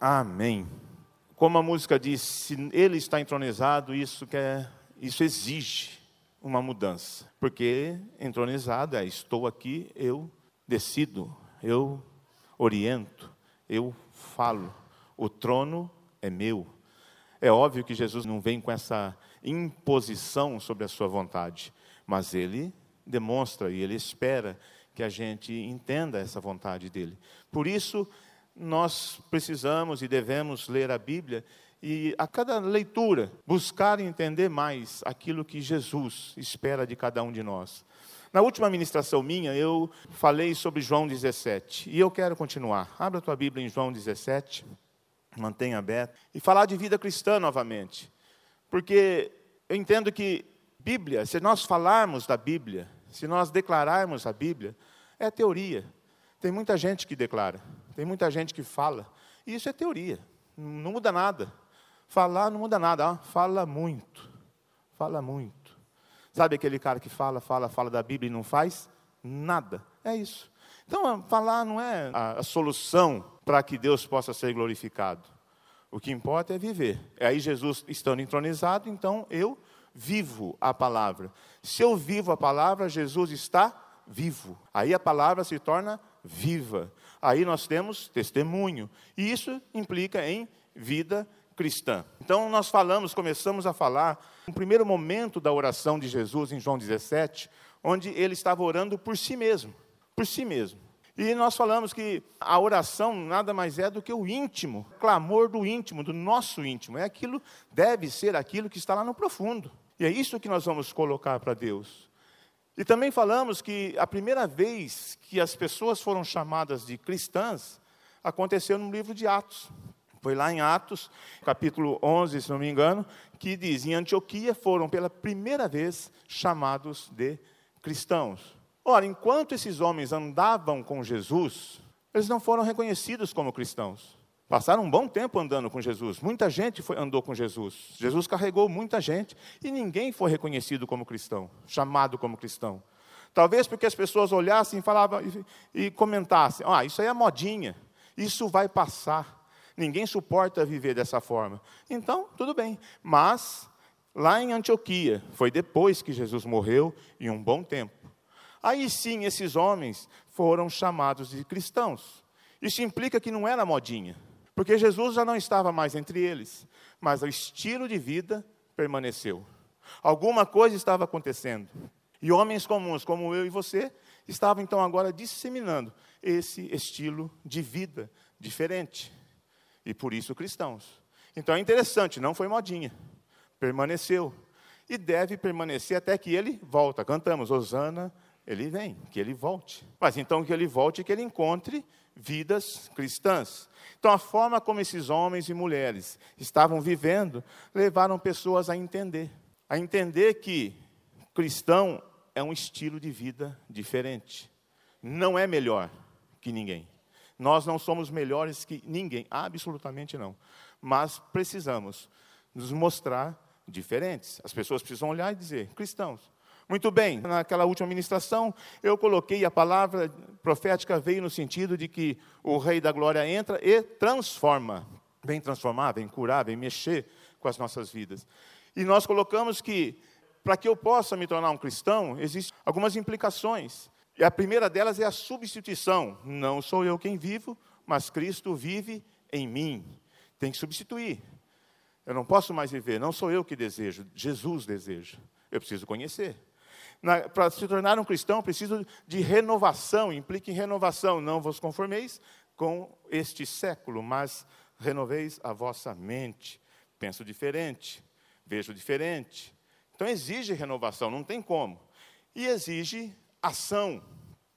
Amém. Como a música diz, se ele está entronizado, isso, quer, isso exige uma mudança. Porque entronizado é estou aqui, eu decido, eu oriento, eu falo. O trono é meu. É óbvio que Jesus não vem com essa imposição sobre a sua vontade, mas ele demonstra e ele espera que a gente entenda essa vontade dele. Por isso, nós precisamos e devemos ler a Bíblia e a cada leitura buscar entender mais aquilo que Jesus espera de cada um de nós. Na última ministração minha, eu falei sobre João 17 e eu quero continuar. Abra a tua Bíblia em João 17, mantenha aberto e falar de vida cristã novamente. Porque eu entendo que Bíblia, se nós falarmos da Bíblia, se nós declararmos a Bíblia, é teoria. Tem muita gente que declara, tem muita gente que fala, e isso é teoria, não muda nada. Falar não muda nada, fala muito, fala muito. Sabe aquele cara que fala, fala, fala da Bíblia e não faz nada? É isso. Então, falar não é a, a solução para que Deus possa ser glorificado. O que importa é viver. É aí Jesus estando entronizado, então eu vivo a palavra. Se eu vivo a palavra, Jesus está vivo. Aí a palavra se torna viva. Aí nós temos testemunho. E isso implica em vida cristã. Então nós falamos, começamos a falar, no primeiro momento da oração de Jesus em João 17, onde ele estava orando por si mesmo, por si mesmo. E nós falamos que a oração nada mais é do que o íntimo, o clamor do íntimo, do nosso íntimo. É aquilo, deve ser aquilo que está lá no profundo. E é isso que nós vamos colocar para Deus. E também falamos que a primeira vez que as pessoas foram chamadas de cristãs aconteceu no livro de Atos. Foi lá em Atos, capítulo 11, se não me engano, que diz: em Antioquia foram pela primeira vez chamados de cristãos. Ora, enquanto esses homens andavam com Jesus, eles não foram reconhecidos como cristãos. Passaram um bom tempo andando com Jesus. Muita gente foi, andou com Jesus. Jesus carregou muita gente e ninguém foi reconhecido como cristão, chamado como cristão. Talvez porque as pessoas olhassem falavam e, e comentassem: "Ah, isso aí é modinha. Isso vai passar. Ninguém suporta viver dessa forma". Então, tudo bem. Mas lá em Antioquia, foi depois que Jesus morreu e um bom tempo. Aí sim esses homens foram chamados de cristãos. Isso implica que não era modinha. Porque Jesus já não estava mais entre eles, mas o estilo de vida permaneceu. Alguma coisa estava acontecendo. E homens comuns, como eu e você, estavam então agora disseminando esse estilo de vida diferente. E por isso cristãos. Então é interessante, não foi modinha. Permaneceu. E deve permanecer até que ele volta. Cantamos, Osana, ele vem, que ele volte. Mas então que ele volte e que ele encontre vidas cristãs. Então, a forma como esses homens e mulheres estavam vivendo levaram pessoas a entender, a entender que cristão é um estilo de vida diferente. Não é melhor que ninguém. Nós não somos melhores que ninguém, absolutamente não. Mas precisamos nos mostrar diferentes. As pessoas precisam olhar e dizer: cristãos, muito bem, naquela última ministração, eu coloquei a palavra profética veio no sentido de que o Rei da Glória entra e transforma. Vem transformar, vem curar, vem mexer com as nossas vidas. E nós colocamos que, para que eu possa me tornar um cristão, existem algumas implicações. E a primeira delas é a substituição. Não sou eu quem vivo, mas Cristo vive em mim. Tem que substituir. Eu não posso mais viver, não sou eu que desejo, Jesus deseja. Eu preciso conhecer para se tornar um cristão, preciso de renovação, implica em renovação. Não vos conformeis com este século, mas renoveis a vossa mente. Penso diferente, vejo diferente. Então exige renovação, não tem como. E exige ação.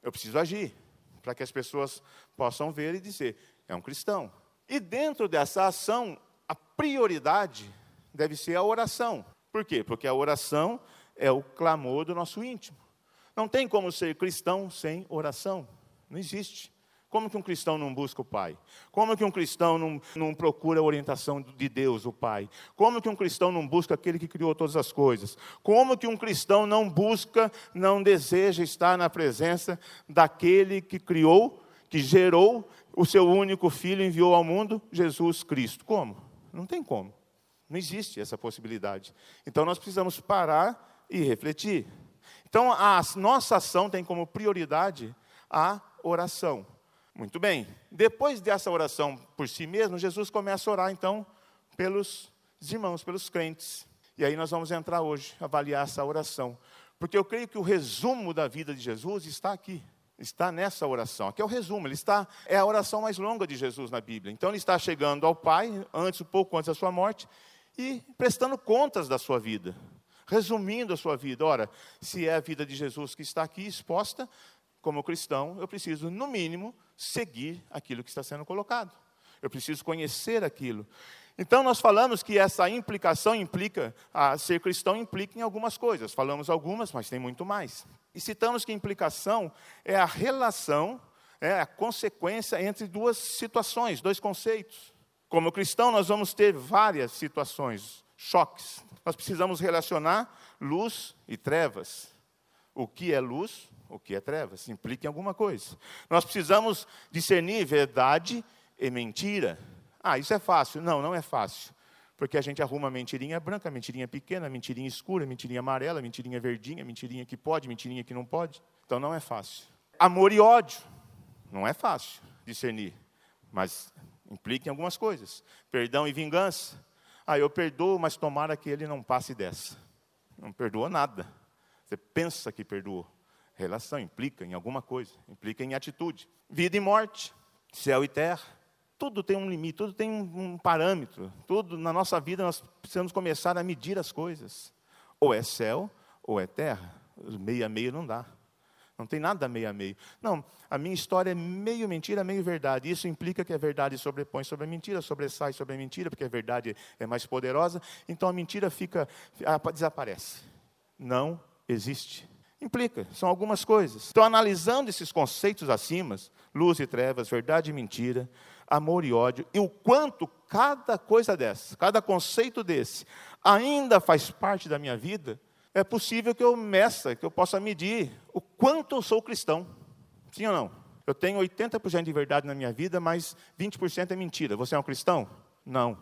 Eu preciso agir, para que as pessoas possam ver e dizer: é um cristão. E dentro dessa ação, a prioridade deve ser a oração. Por quê? Porque a oração é o clamor do nosso íntimo. Não tem como ser cristão sem oração. Não existe. Como que um cristão não busca o Pai? Como que um cristão não, não procura a orientação de Deus, o Pai? Como que um cristão não busca aquele que criou todas as coisas? Como que um cristão não busca, não deseja estar na presença daquele que criou, que gerou, o seu único filho enviou ao mundo Jesus Cristo. Como? Não tem como. Não existe essa possibilidade. Então nós precisamos parar e refletir. Então a nossa ação tem como prioridade a oração. Muito bem. Depois dessa oração por si mesmo, Jesus começa a orar então pelos irmãos, pelos crentes. E aí nós vamos entrar hoje, avaliar essa oração. Porque eu creio que o resumo da vida de Jesus está aqui está nessa oração. Aqui é o resumo, ele está é a oração mais longa de Jesus na Bíblia. Então ele está chegando ao Pai antes um pouco antes da sua morte e prestando contas da sua vida, resumindo a sua vida. Ora, se é a vida de Jesus que está aqui exposta, como cristão, eu preciso no mínimo seguir aquilo que está sendo colocado. Eu preciso conhecer aquilo. Então, nós falamos que essa implicação implica, a ser cristão implica em algumas coisas. Falamos algumas, mas tem muito mais. E citamos que implicação é a relação, é a consequência entre duas situações, dois conceitos. Como cristão, nós vamos ter várias situações, choques. Nós precisamos relacionar luz e trevas. O que é luz, o que é trevas, implica em alguma coisa. Nós precisamos discernir verdade e mentira. Ah, isso é fácil. Não, não é fácil. Porque a gente arruma mentirinha branca, mentirinha pequena, mentirinha escura, mentirinha amarela, mentirinha verdinha, mentirinha que pode, mentirinha que não pode. Então não é fácil. Amor e ódio. Não é fácil discernir. Mas implica em algumas coisas. Perdão e vingança. Ah, eu perdoo, mas tomara que ele não passe dessa. Não perdoou nada. Você pensa que perdoou. Relação implica em alguma coisa, implica em atitude. Vida e morte, céu e terra tudo tem um limite, tudo tem um, parâmetro. Tudo na nossa vida nós precisamos começar a medir as coisas. Ou é céu, ou é terra. Meio a meio não dá. Não tem nada meio a meio. Não, a minha história é meio mentira, meio verdade. Isso implica que a verdade sobrepõe sobre a mentira, sobressai sobre a mentira, porque a verdade é mais poderosa. Então a mentira fica, desaparece. Não existe. Implica, são algumas coisas. Então, analisando esses conceitos acima, luz e trevas, verdade e mentira, amor e ódio, e o quanto cada coisa dessa, cada conceito desse, ainda faz parte da minha vida, é possível que eu meça, que eu possa medir o quanto eu sou cristão. Sim ou não? Eu tenho 80% de verdade na minha vida, mas 20% é mentira. Você é um cristão? Não.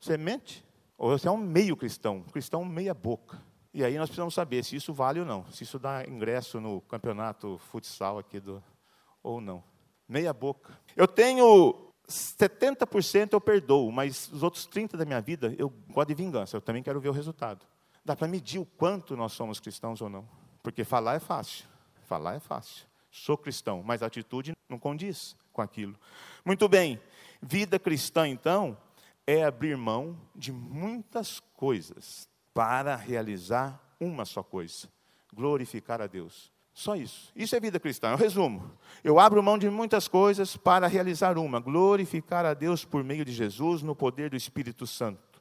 Você mente? Ou você é um meio cristão, um cristão meia boca. E aí nós precisamos saber se isso vale ou não, se isso dá ingresso no campeonato futsal aqui do ou não. Meia boca. Eu tenho 70% eu perdoo, mas os outros 30% da minha vida eu gosto de vingança, eu também quero ver o resultado. Dá para medir o quanto nós somos cristãos ou não. Porque falar é fácil, falar é fácil. Sou cristão, mas a atitude não condiz com aquilo. Muito bem, vida cristã então é abrir mão de muitas coisas para realizar uma só coisa: glorificar a Deus. Só isso. Isso é vida cristã. Eu resumo. Eu abro mão de muitas coisas para realizar uma: glorificar a Deus por meio de Jesus no poder do Espírito Santo.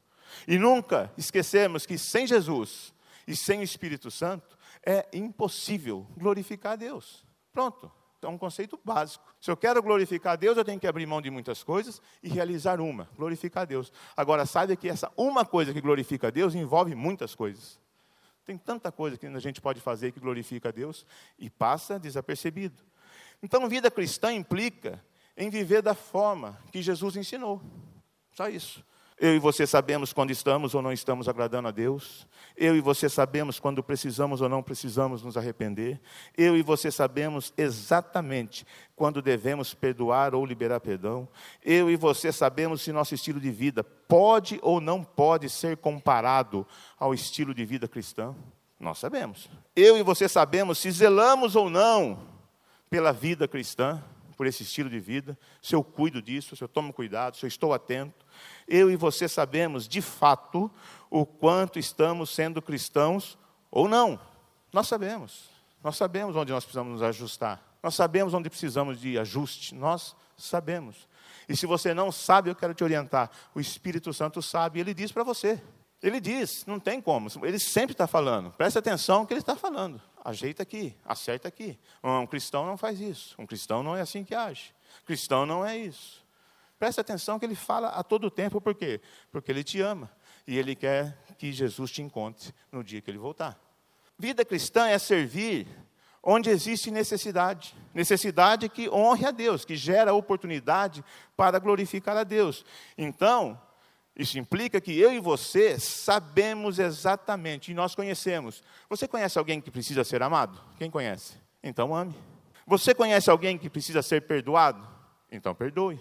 E nunca esquecemos que sem Jesus e sem o Espírito Santo é impossível glorificar a Deus. Pronto. É um conceito básico. Se eu quero glorificar a Deus, eu tenho que abrir mão de muitas coisas e realizar uma, glorificar a Deus. Agora, saiba que essa uma coisa que glorifica a Deus envolve muitas coisas. Tem tanta coisa que a gente pode fazer que glorifica a Deus e passa desapercebido. Então, vida cristã implica em viver da forma que Jesus ensinou. Só isso. Eu e você sabemos quando estamos ou não estamos agradando a Deus. Eu e você sabemos quando precisamos ou não precisamos nos arrepender. Eu e você sabemos exatamente quando devemos perdoar ou liberar perdão. Eu e você sabemos se nosso estilo de vida pode ou não pode ser comparado ao estilo de vida cristão. Nós sabemos. Eu e você sabemos se zelamos ou não pela vida cristã, por esse estilo de vida, se eu cuido disso, se eu tomo cuidado, se eu estou atento eu e você sabemos de fato o quanto estamos sendo cristãos ou não. Nós sabemos. Nós sabemos onde nós precisamos nos ajustar. Nós sabemos onde precisamos de ajuste. Nós sabemos. E se você não sabe, eu quero te orientar. O Espírito Santo sabe, ele diz para você. Ele diz, não tem como. Ele sempre está falando. Preste atenção no que ele está falando. Ajeita aqui, acerta aqui. Um cristão não faz isso. Um cristão não é assim que age. Cristão não é isso. Preste atenção que ele fala a todo tempo, por quê? Porque ele te ama e ele quer que Jesus te encontre no dia que ele voltar. Vida cristã é servir onde existe necessidade. Necessidade que honre a Deus, que gera oportunidade para glorificar a Deus. Então, isso implica que eu e você sabemos exatamente, e nós conhecemos. Você conhece alguém que precisa ser amado? Quem conhece? Então ame. Você conhece alguém que precisa ser perdoado? Então perdoe.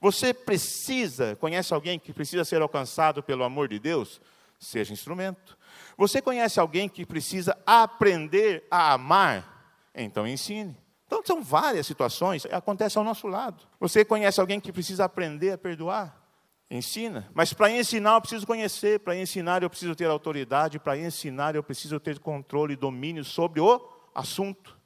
Você precisa, conhece alguém que precisa ser alcançado pelo amor de Deus? Seja instrumento. Você conhece alguém que precisa aprender a amar? Então ensine. Então são várias situações, acontece ao nosso lado. Você conhece alguém que precisa aprender a perdoar? Ensina. Mas para ensinar eu preciso conhecer, para ensinar eu preciso ter autoridade, para ensinar eu preciso ter controle e domínio sobre o assunto.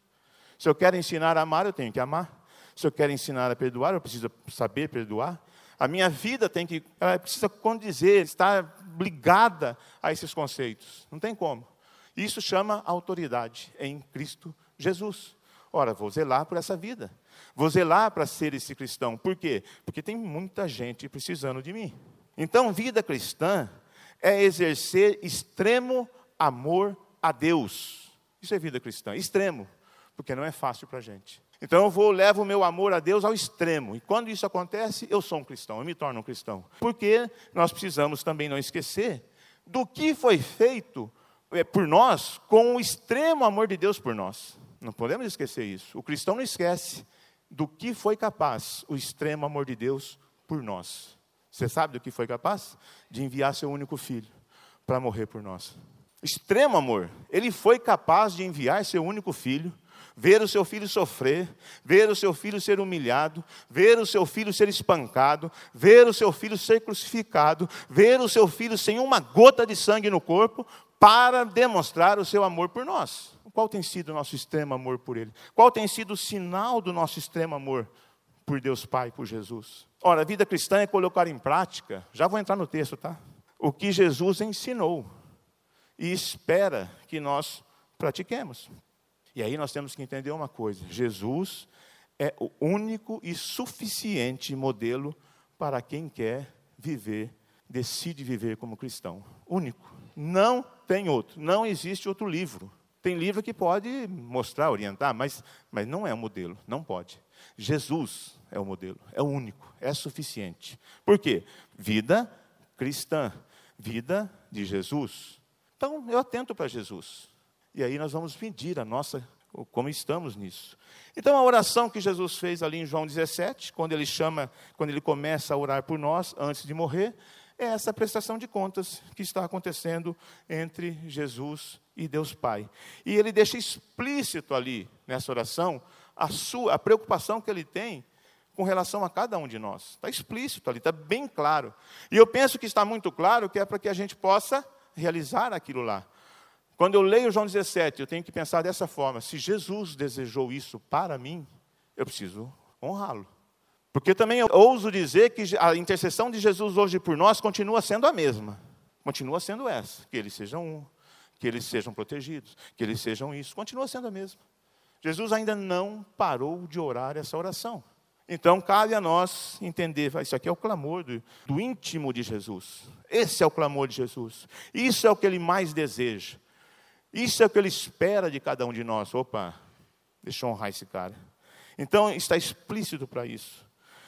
Se eu quero ensinar a amar, eu tenho que amar. Se eu quero ensinar a perdoar, eu preciso saber perdoar. A minha vida tem que, ela precisa condizer, estar ligada a esses conceitos. Não tem como. Isso chama autoridade em Cristo Jesus. Ora, vou zelar por essa vida. Vou zelar para ser esse cristão. Por quê? Porque tem muita gente precisando de mim. Então, vida cristã é exercer extremo amor a Deus. Isso é vida cristã, extremo, porque não é fácil para a gente. Então eu vou levo o meu amor a Deus ao extremo. E quando isso acontece, eu sou um cristão, eu me torno um cristão. Porque nós precisamos também não esquecer do que foi feito é, por nós com o extremo amor de Deus por nós. Não podemos esquecer isso. O cristão não esquece do que foi capaz o extremo amor de Deus por nós. Você sabe do que foi capaz? De enviar seu único filho para morrer por nós. Extremo amor. Ele foi capaz de enviar seu único filho ver o seu filho sofrer, ver o seu filho ser humilhado, ver o seu filho ser espancado, ver o seu filho ser crucificado, ver o seu filho sem uma gota de sangue no corpo, para demonstrar o seu amor por nós. Qual tem sido o nosso extremo amor por Ele? Qual tem sido o sinal do nosso extremo amor por Deus Pai, por Jesus? Ora, a vida cristã é colocar em prática, já vou entrar no texto, tá? O que Jesus ensinou e espera que nós pratiquemos. E aí nós temos que entender uma coisa: Jesus é o único e suficiente modelo para quem quer viver, decide viver como cristão. Único. Não tem outro. Não existe outro livro. Tem livro que pode mostrar, orientar, mas, mas não é o modelo, não pode. Jesus é o modelo, é o único, é suficiente. Por quê? Vida cristã, vida de Jesus. Então, eu atento para Jesus. E aí nós vamos medir a nossa como estamos nisso. Então a oração que Jesus fez ali em João 17, quando ele chama, quando ele começa a orar por nós antes de morrer, é essa prestação de contas que está acontecendo entre Jesus e Deus Pai. E ele deixa explícito ali nessa oração a sua a preocupação que ele tem com relação a cada um de nós. Está explícito ali, está bem claro. E eu penso que está muito claro que é para que a gente possa realizar aquilo lá. Quando eu leio João 17, eu tenho que pensar dessa forma: se Jesus desejou isso para mim, eu preciso honrá-lo. Porque também eu ouso dizer que a intercessão de Jesus hoje por nós continua sendo a mesma. Continua sendo essa: que eles sejam um, que eles sejam protegidos, que eles sejam isso. Continua sendo a mesma. Jesus ainda não parou de orar essa oração. Então, cabe a nós entender, isso aqui é o clamor do, do íntimo de Jesus. Esse é o clamor de Jesus. Isso é o que ele mais deseja. Isso é o que ele espera de cada um de nós. Opa, deixa eu honrar esse cara. Então está explícito para isso.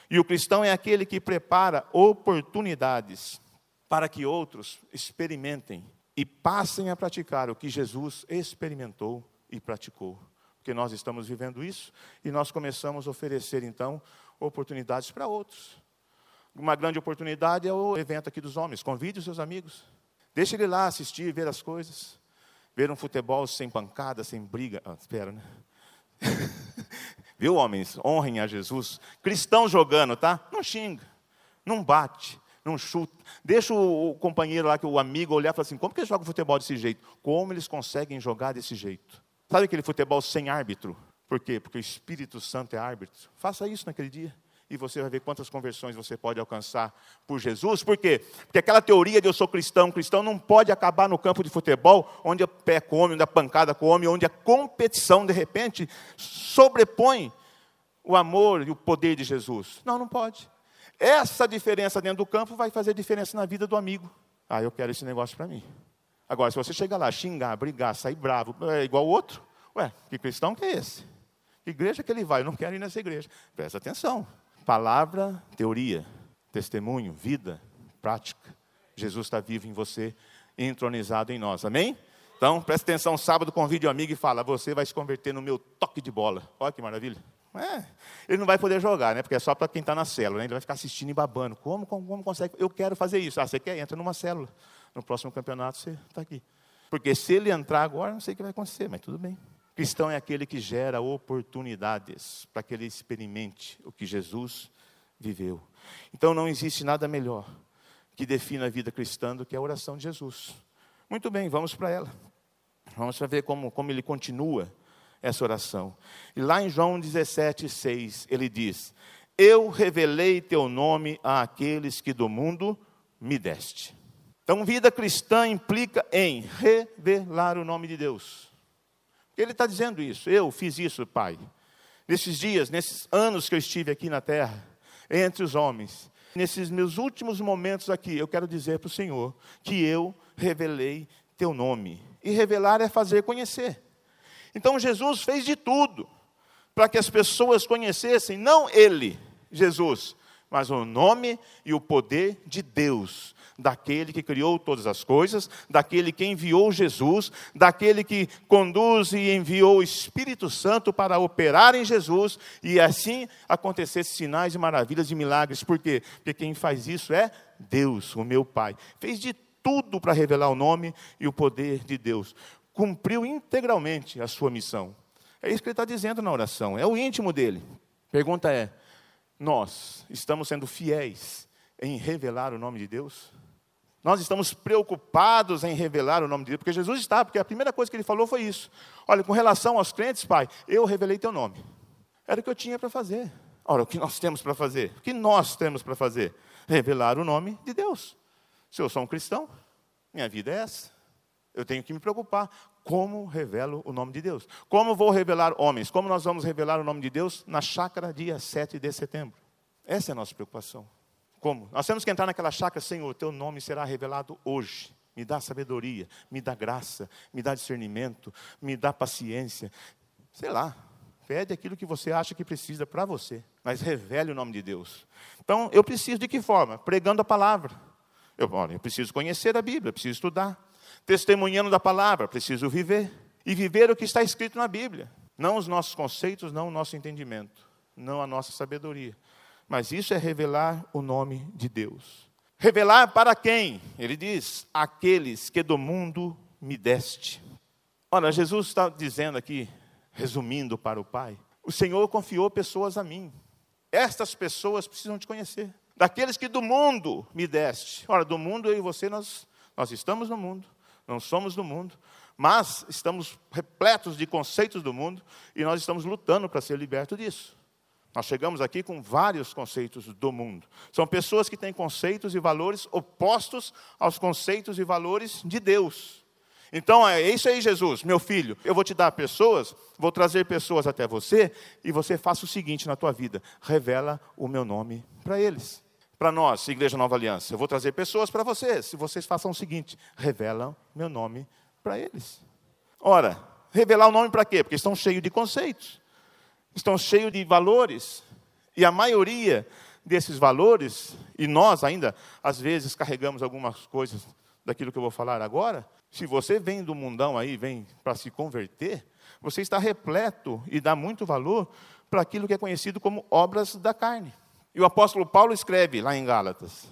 E o cristão é aquele que prepara oportunidades para que outros experimentem e passem a praticar o que Jesus experimentou e praticou. Porque nós estamos vivendo isso e nós começamos a oferecer então oportunidades para outros. Uma grande oportunidade é o evento aqui dos homens. Convide os seus amigos. Deixe ele lá assistir, ver as coisas. Ver um futebol sem pancada, sem briga. Ah, espera, né? Viu, homens? Honrem a Jesus. Cristão jogando, tá? Não xinga, não bate, não chuta. Deixa o companheiro lá, que o amigo, olhar e falar assim: como que eles jogam futebol desse jeito? Como eles conseguem jogar desse jeito? Sabe aquele futebol sem árbitro? Por quê? Porque o Espírito Santo é árbitro. Faça isso naquele dia e você vai ver quantas conversões você pode alcançar por Jesus. Por quê? Porque aquela teoria de eu sou cristão, cristão não pode acabar no campo de futebol, onde o pé come, onde a pancada come, onde a competição, de repente, sobrepõe o amor e o poder de Jesus. Não, não pode. Essa diferença dentro do campo vai fazer diferença na vida do amigo. Ah, eu quero esse negócio para mim. Agora, se você chegar lá, xingar, brigar, sair bravo, é igual o outro, Ué, que cristão que é esse? Que igreja que ele vai? Eu não quero ir nessa igreja. Presta atenção. Palavra, teoria, testemunho, vida, prática. Jesus está vivo em você, entronizado em nós. Amém? Então, presta atenção, sábado convide um amigo e fala, você vai se converter no meu toque de bola. Olha que maravilha. É, ele não vai poder jogar, né? Porque é só para quem está na célula, né? Ele vai ficar assistindo e babando. Como, como, como consegue? Eu quero fazer isso. Ah, você quer? Entra numa célula. No próximo campeonato você está aqui. Porque se ele entrar agora, não sei o que vai acontecer, mas tudo bem. Cristão é aquele que gera oportunidades para que ele experimente o que Jesus viveu. Então não existe nada melhor que defina a vida cristã do que a oração de Jesus. Muito bem, vamos para ela. Vamos ver como, como ele continua essa oração. E lá em João 17, 6, ele diz: Eu revelei teu nome àqueles que do mundo me deste. Então, vida cristã implica em revelar o nome de Deus. Ele está dizendo isso. Eu fiz isso, Pai. Nesses dias, nesses anos que eu estive aqui na terra, entre os homens, nesses meus últimos momentos aqui, eu quero dizer para o Senhor que eu revelei teu nome. E revelar é fazer conhecer. Então Jesus fez de tudo para que as pessoas conhecessem, não ele, Jesus, mas o nome e o poder de Deus, daquele que criou todas as coisas, daquele que enviou Jesus, daquele que conduz e enviou o Espírito Santo para operar em Jesus e assim acontecesse sinais e maravilhas e milagres. Por quê? Porque quem faz isso é Deus, o meu Pai. Fez de tudo para revelar o nome e o poder de Deus. Cumpriu integralmente a sua missão. É isso que ele está dizendo na oração, é o íntimo dele. Pergunta é: nós estamos sendo fiéis em revelar o nome de Deus? Nós estamos preocupados em revelar o nome de Deus, porque Jesus está, porque a primeira coisa que ele falou foi isso. Olha, com relação aos crentes, Pai, eu revelei teu nome. Era o que eu tinha para fazer. Ora, o que nós temos para fazer? O que nós temos para fazer? Revelar o nome de Deus. Se eu sou um cristão, minha vida é essa. Eu tenho que me preocupar. Como revelo o nome de Deus? Como vou revelar homens? Como nós vamos revelar o nome de Deus na chácara dia 7 de setembro? Essa é a nossa preocupação. Como? Nós temos que entrar naquela chácara, Senhor, teu nome será revelado hoje. Me dá sabedoria, me dá graça, me dá discernimento, me dá paciência. Sei lá, pede aquilo que você acha que precisa para você, mas revele o nome de Deus. Então, eu preciso de que forma? Pregando a palavra. Eu, olha, eu preciso conhecer a Bíblia, preciso estudar testemunhando da palavra, preciso viver. E viver o que está escrito na Bíblia. Não os nossos conceitos, não o nosso entendimento, não a nossa sabedoria. Mas isso é revelar o nome de Deus. Revelar para quem? Ele diz: aqueles que do mundo me deste. Olha, Jesus está dizendo aqui, resumindo para o Pai: o Senhor confiou pessoas a mim. Estas pessoas precisam te conhecer. Daqueles que do mundo me deste. Ora, do mundo eu e você, nós, nós estamos no mundo não somos do mundo, mas estamos repletos de conceitos do mundo e nós estamos lutando para ser libertos disso. Nós chegamos aqui com vários conceitos do mundo. São pessoas que têm conceitos e valores opostos aos conceitos e valores de Deus. Então é isso aí, Jesus, meu filho. Eu vou te dar pessoas, vou trazer pessoas até você e você faça o seguinte na tua vida: revela o meu nome para eles para nós, Igreja Nova Aliança. Eu vou trazer pessoas para vocês. Se vocês façam o seguinte: revelam meu nome para eles. Ora, revelar o nome para quê? Porque estão cheios de conceitos, estão cheios de valores. E a maioria desses valores, e nós ainda, às vezes, carregamos algumas coisas daquilo que eu vou falar agora. Se você vem do mundão aí, vem para se converter, você está repleto e dá muito valor para aquilo que é conhecido como obras da carne. E o apóstolo Paulo escreve lá em Gálatas: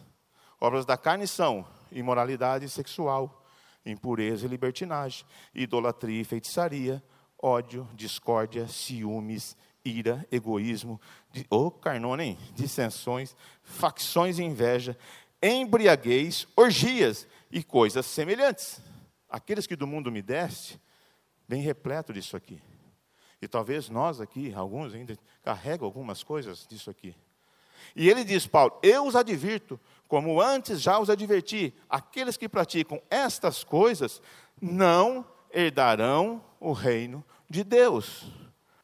obras da carne são imoralidade sexual, impureza e libertinagem, idolatria e feitiçaria, ódio, discórdia, ciúmes, ira, egoísmo, ô oh, carnona, hein? dissensões, facções e inveja, embriaguez, orgias e coisas semelhantes. Aqueles que do mundo me deste, bem repleto disso aqui. E talvez nós aqui, alguns ainda, carregam algumas coisas disso aqui. E ele diz, Paulo, eu os advirto, como antes já os adverti, aqueles que praticam estas coisas não herdarão o reino de Deus.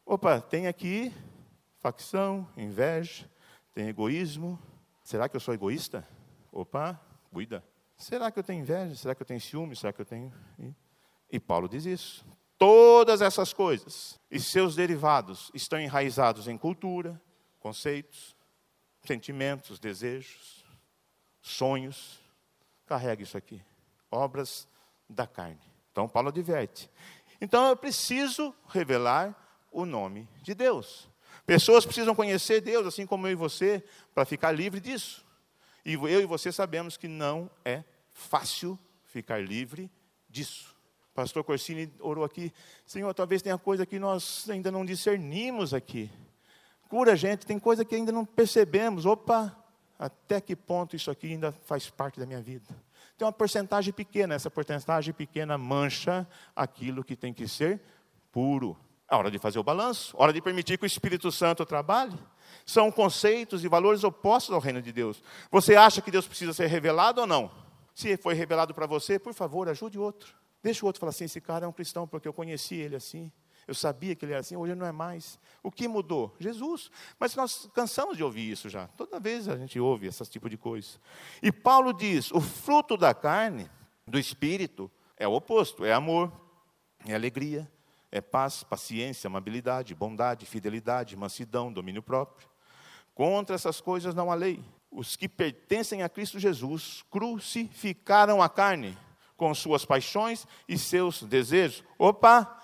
Opa, tem aqui facção, inveja, tem egoísmo. Será que eu sou egoísta? Opa, cuida. Será que eu tenho inveja? Será que eu tenho ciúme? Será que eu tenho. E Paulo diz isso. Todas essas coisas e seus derivados estão enraizados em cultura, conceitos, sentimentos, desejos, sonhos. Carrega isso aqui. Obras da carne. Então, Paulo adverte. Então, eu preciso revelar o nome de Deus. Pessoas precisam conhecer Deus, assim como eu e você, para ficar livre disso. E eu e você sabemos que não é fácil ficar livre disso. Pastor Corsini orou aqui, Senhor, talvez tenha coisa que nós ainda não discernimos aqui. Cura, gente, tem coisa que ainda não percebemos. Opa, até que ponto isso aqui ainda faz parte da minha vida? Tem uma porcentagem pequena, essa porcentagem pequena mancha aquilo que tem que ser puro. É hora de fazer o balanço, hora de permitir que o Espírito Santo trabalhe. São conceitos e valores opostos ao reino de Deus. Você acha que Deus precisa ser revelado ou não? Se foi revelado para você, por favor, ajude outro. Deixa o outro falar assim: esse cara é um cristão porque eu conheci ele assim. Eu sabia que ele era assim, hoje não é mais. O que mudou? Jesus. Mas nós cansamos de ouvir isso já. Toda vez a gente ouve esse tipo de coisa. E Paulo diz: o fruto da carne, do espírito, é o oposto: é amor, é alegria, é paz, paciência, amabilidade, bondade, fidelidade, mansidão, domínio próprio. Contra essas coisas não há lei. Os que pertencem a Cristo Jesus crucificaram a carne com suas paixões e seus desejos. Opa!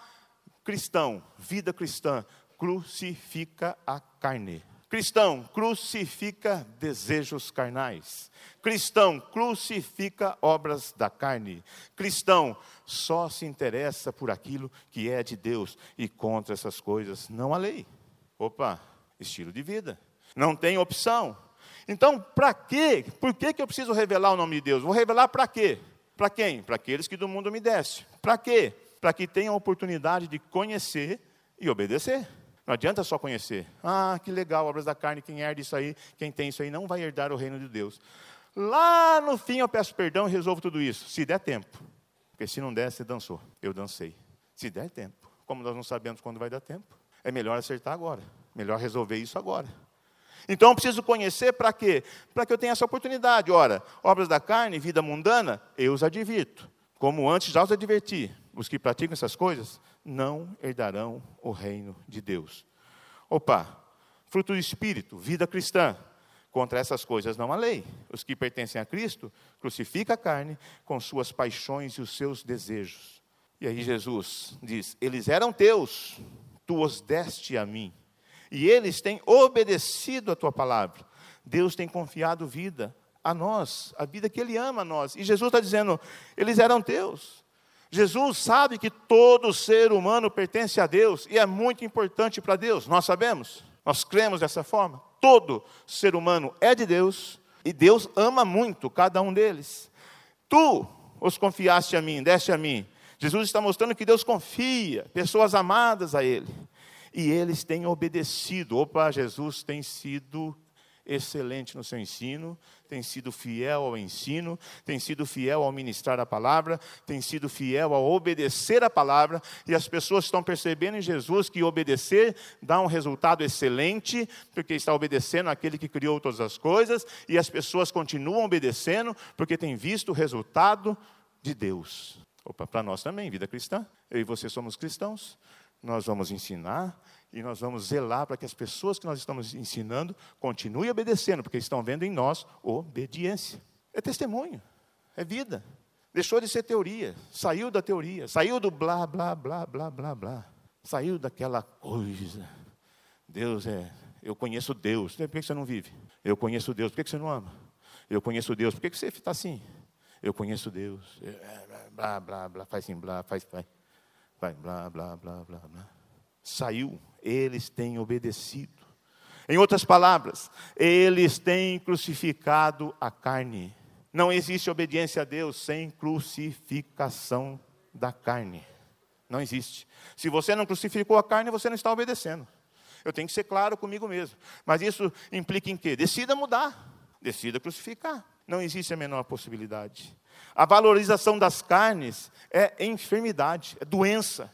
Cristão, vida cristã, crucifica a carne. Cristão, crucifica desejos carnais. Cristão, crucifica obras da carne. Cristão, só se interessa por aquilo que é de Deus e contra essas coisas não há lei. Opa, estilo de vida. Não tem opção. Então, para quê? Por que, que eu preciso revelar o nome de Deus? Vou revelar para quê? Para quem? Para aqueles que do mundo me descem. Para quê? Para que tenham a oportunidade de conhecer e obedecer. Não adianta só conhecer. Ah, que legal, obras da carne, quem herda isso aí, quem tem isso aí, não vai herdar o reino de Deus. Lá no fim eu peço perdão e resolvo tudo isso, se der tempo. Porque se não der, você dançou. Eu dancei. Se der tempo. Como nós não sabemos quando vai dar tempo, é melhor acertar agora. Melhor resolver isso agora. Então eu preciso conhecer para quê? Para que eu tenha essa oportunidade. Ora, obras da carne, vida mundana, eu os advirto. Como antes já os adverti os que praticam essas coisas não herdarão o reino de Deus. Opa, fruto do Espírito, vida cristã. Contra essas coisas não há lei. Os que pertencem a Cristo crucificam a carne com suas paixões e os seus desejos. E aí Jesus diz: Eles eram teus, tu os deste a mim, e eles têm obedecido a tua palavra. Deus tem confiado vida a nós, a vida que Ele ama a nós. E Jesus está dizendo: Eles eram teus, Jesus sabe que todo ser humano pertence a Deus e é muito importante para Deus, nós sabemos, nós cremos dessa forma. Todo ser humano é de Deus e Deus ama muito cada um deles. Tu os confiaste a mim, deste a mim. Jesus está mostrando que Deus confia, pessoas amadas a Ele. E eles têm obedecido. Opa, Jesus tem sido excelente no seu ensino, tem sido fiel ao ensino, tem sido fiel ao ministrar a palavra, tem sido fiel ao obedecer a palavra, e as pessoas estão percebendo em Jesus que obedecer dá um resultado excelente, porque está obedecendo àquele que criou todas as coisas, e as pessoas continuam obedecendo porque têm visto o resultado de Deus. Opa, para nós também, vida cristã. Eu e você somos cristãos. Nós vamos ensinar, e nós vamos zelar para que as pessoas que nós estamos ensinando continuem obedecendo, porque estão vendo em nós obediência. É testemunho, é vida. Deixou de ser teoria, saiu da teoria, saiu do blá, blá, blá, blá, blá, blá. Saiu daquela coisa. Deus é, eu conheço Deus. Por que você não vive? Eu conheço Deus. Por que você não ama? Eu conheço Deus. Por que você está assim? Eu conheço Deus. Blá, blá, blá, faz assim, blá, faz, vai. Vai, blá, blá, blá, blá, blá. Saiu eles têm obedecido. Em outras palavras, eles têm crucificado a carne. Não existe obediência a Deus sem crucificação da carne. Não existe. Se você não crucificou a carne, você não está obedecendo. Eu tenho que ser claro comigo mesmo. Mas isso implica em quê? Decida mudar. Decida crucificar. Não existe a menor possibilidade. A valorização das carnes é enfermidade, é doença.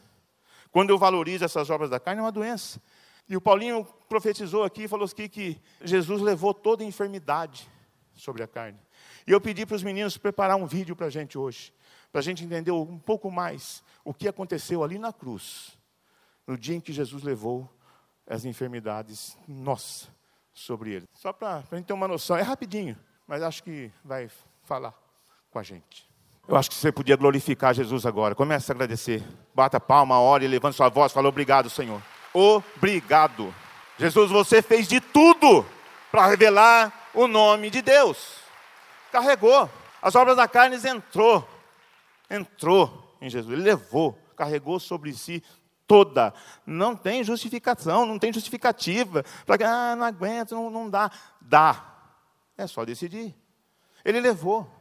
Quando eu valorizo essas obras da carne, é uma doença. E o Paulinho profetizou aqui, falou aqui que Jesus levou toda a enfermidade sobre a carne. E eu pedi para os meninos preparar um vídeo para a gente hoje, para a gente entender um pouco mais o que aconteceu ali na cruz, no dia em que Jesus levou as enfermidades, nossa, sobre ele. Só para a gente ter uma noção, é rapidinho, mas acho que vai falar com a gente. Eu acho que você podia glorificar Jesus agora. Comece a agradecer. Bata palma, ore, levante sua voz, fala obrigado, Senhor. Obrigado. Jesus, você fez de tudo para revelar o nome de Deus. Carregou. As obras da carne entrou. Entrou em Jesus. Ele levou, carregou sobre si toda. Não tem justificação, não tem justificativa. Para que, ah, não aguento, não, não dá. Dá. É só decidir. Ele levou.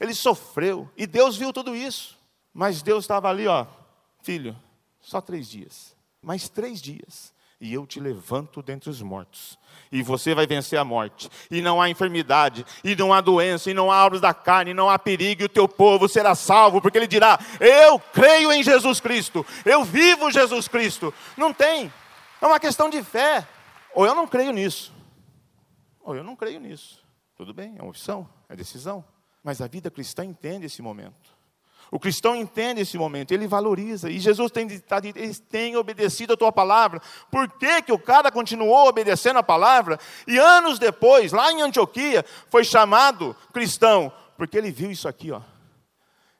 Ele sofreu. E Deus viu tudo isso. Mas Deus estava ali, ó, filho, só três dias. Mais três dias e eu te levanto dentre os mortos. E você vai vencer a morte. E não há enfermidade, e não há doença, e não há obras da carne, e não há perigo, e o teu povo será salvo, porque ele dirá: Eu creio em Jesus Cristo, eu vivo Jesus Cristo. Não tem. É uma questão de fé. Ou eu não creio nisso, ou eu não creio nisso. Tudo bem, é uma opção, é decisão. Mas a vida cristã entende esse momento. O cristão entende esse momento, ele valoriza. E Jesus tem, tem obedecido a tua palavra. Por que, que o cara continuou obedecendo a palavra? E anos depois, lá em Antioquia, foi chamado cristão. Porque ele viu isso aqui, ó.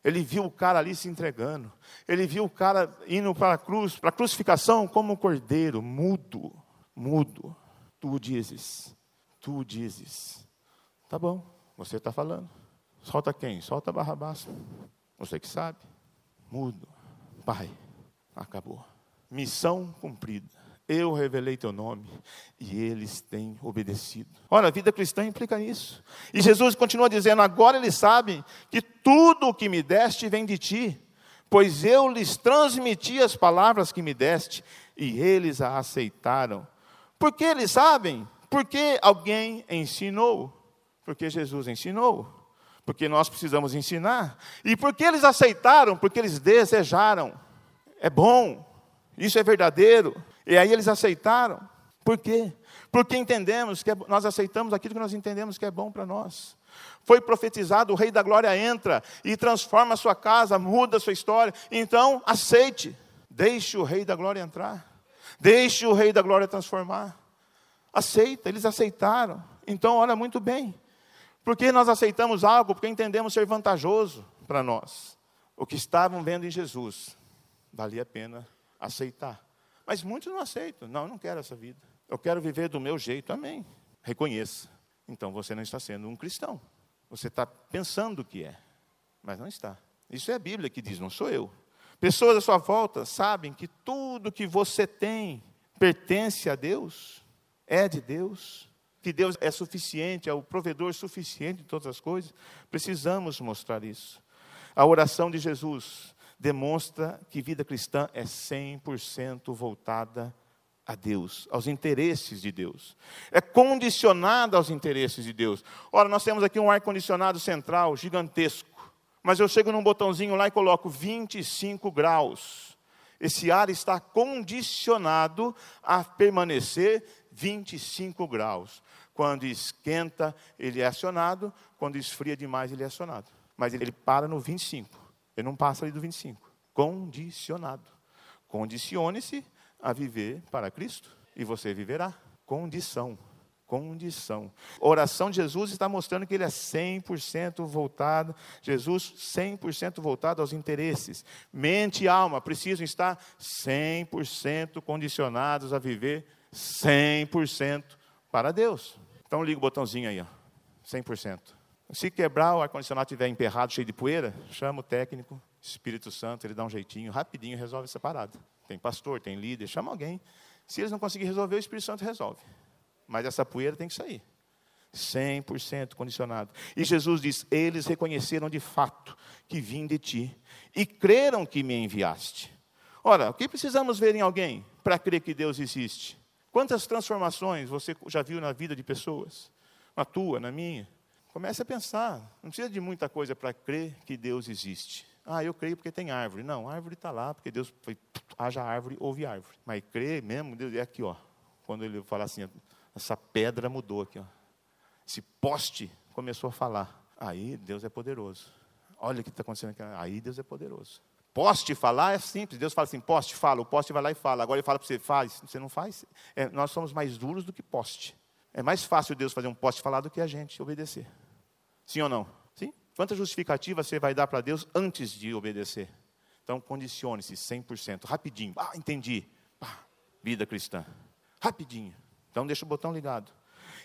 Ele viu o cara ali se entregando. Ele viu o cara indo para a cruz, para a crucificação como um cordeiro, mudo, mudo. Tu dizes, tu dizes. Tá bom, você está falando. Solta quem? Solta Barrabás. Você que sabe. Mudo. Pai, acabou. Missão cumprida. Eu revelei teu nome e eles têm obedecido. Ora, a vida cristã implica isso. E Jesus continua dizendo: agora eles sabem que tudo o que me deste vem de ti, pois eu lhes transmiti as palavras que me deste e eles a aceitaram. Por que eles sabem? Porque alguém ensinou. Porque Jesus ensinou porque nós precisamos ensinar. E porque eles aceitaram? Porque eles desejaram. É bom, isso é verdadeiro. E aí eles aceitaram. Por quê? Porque entendemos que é, nós aceitamos aquilo que nós entendemos que é bom para nós. Foi profetizado, o Rei da Glória entra e transforma a sua casa, muda a sua história. Então, aceite. Deixe o Rei da Glória entrar. Deixe o Rei da Glória transformar. Aceita, eles aceitaram. Então, olha muito bem. Porque nós aceitamos algo porque entendemos ser vantajoso para nós. O que estavam vendo em Jesus, valia a pena aceitar. Mas muitos não aceitam. Não, eu não quero essa vida. Eu quero viver do meu jeito. Amém. Reconheça. Então você não está sendo um cristão. Você está pensando que é, mas não está. Isso é a Bíblia que diz, não sou eu. Pessoas à sua volta sabem que tudo que você tem pertence a Deus, é de Deus que Deus é suficiente, é o provedor suficiente de todas as coisas, precisamos mostrar isso. A oração de Jesus demonstra que vida cristã é 100% voltada a Deus, aos interesses de Deus. É condicionada aos interesses de Deus. Ora, nós temos aqui um ar-condicionado central gigantesco, mas eu chego num botãozinho lá e coloco 25 graus. Esse ar está condicionado a permanecer 25 graus. Quando esquenta, ele é acionado. Quando esfria demais, ele é acionado. Mas ele para no 25. Ele não passa ali do 25. Condicionado. Condicione-se a viver para Cristo e você viverá. Condição. Condição. Oração de Jesus está mostrando que ele é 100% voltado, Jesus 100% voltado aos interesses. Mente e alma precisam estar 100% condicionados a viver 100% para Deus. Então liga o botãozinho aí, ó, 100%. Se quebrar, o ar-condicionado estiver emperrado, cheio de poeira, chama o técnico, Espírito Santo, ele dá um jeitinho, rapidinho resolve essa parada. Tem pastor, tem líder, chama alguém. Se eles não conseguirem resolver, o Espírito Santo resolve. Mas essa poeira tem que sair. 100% condicionado. E Jesus diz: Eles reconheceram de fato que vim de ti e creram que me enviaste. Ora, o que precisamos ver em alguém para crer que Deus existe? Quantas transformações você já viu na vida de pessoas? Na tua, na minha? Comece a pensar. Não precisa de muita coisa para crer que Deus existe. Ah, eu creio porque tem árvore. Não, a árvore está lá, porque Deus foi, haja árvore, houve árvore. Mas crer mesmo, Deus é aqui, ó. Quando ele fala assim, essa pedra mudou aqui, ó. Esse poste começou a falar. Aí Deus é poderoso. Olha o que está acontecendo aqui. Aí Deus é poderoso. Poste falar é simples. Deus fala assim: poste, fala. O poste vai lá e fala. Agora ele fala para você: faz. Você não faz. É, nós somos mais duros do que poste. É mais fácil Deus fazer um poste falar do que a gente obedecer. Sim ou não? Sim? Quanta justificativa você vai dar para Deus antes de obedecer? Então, condicione-se 100%. Rapidinho. Ah, entendi. Ah, vida cristã. Rapidinho. Então, deixa o botão ligado.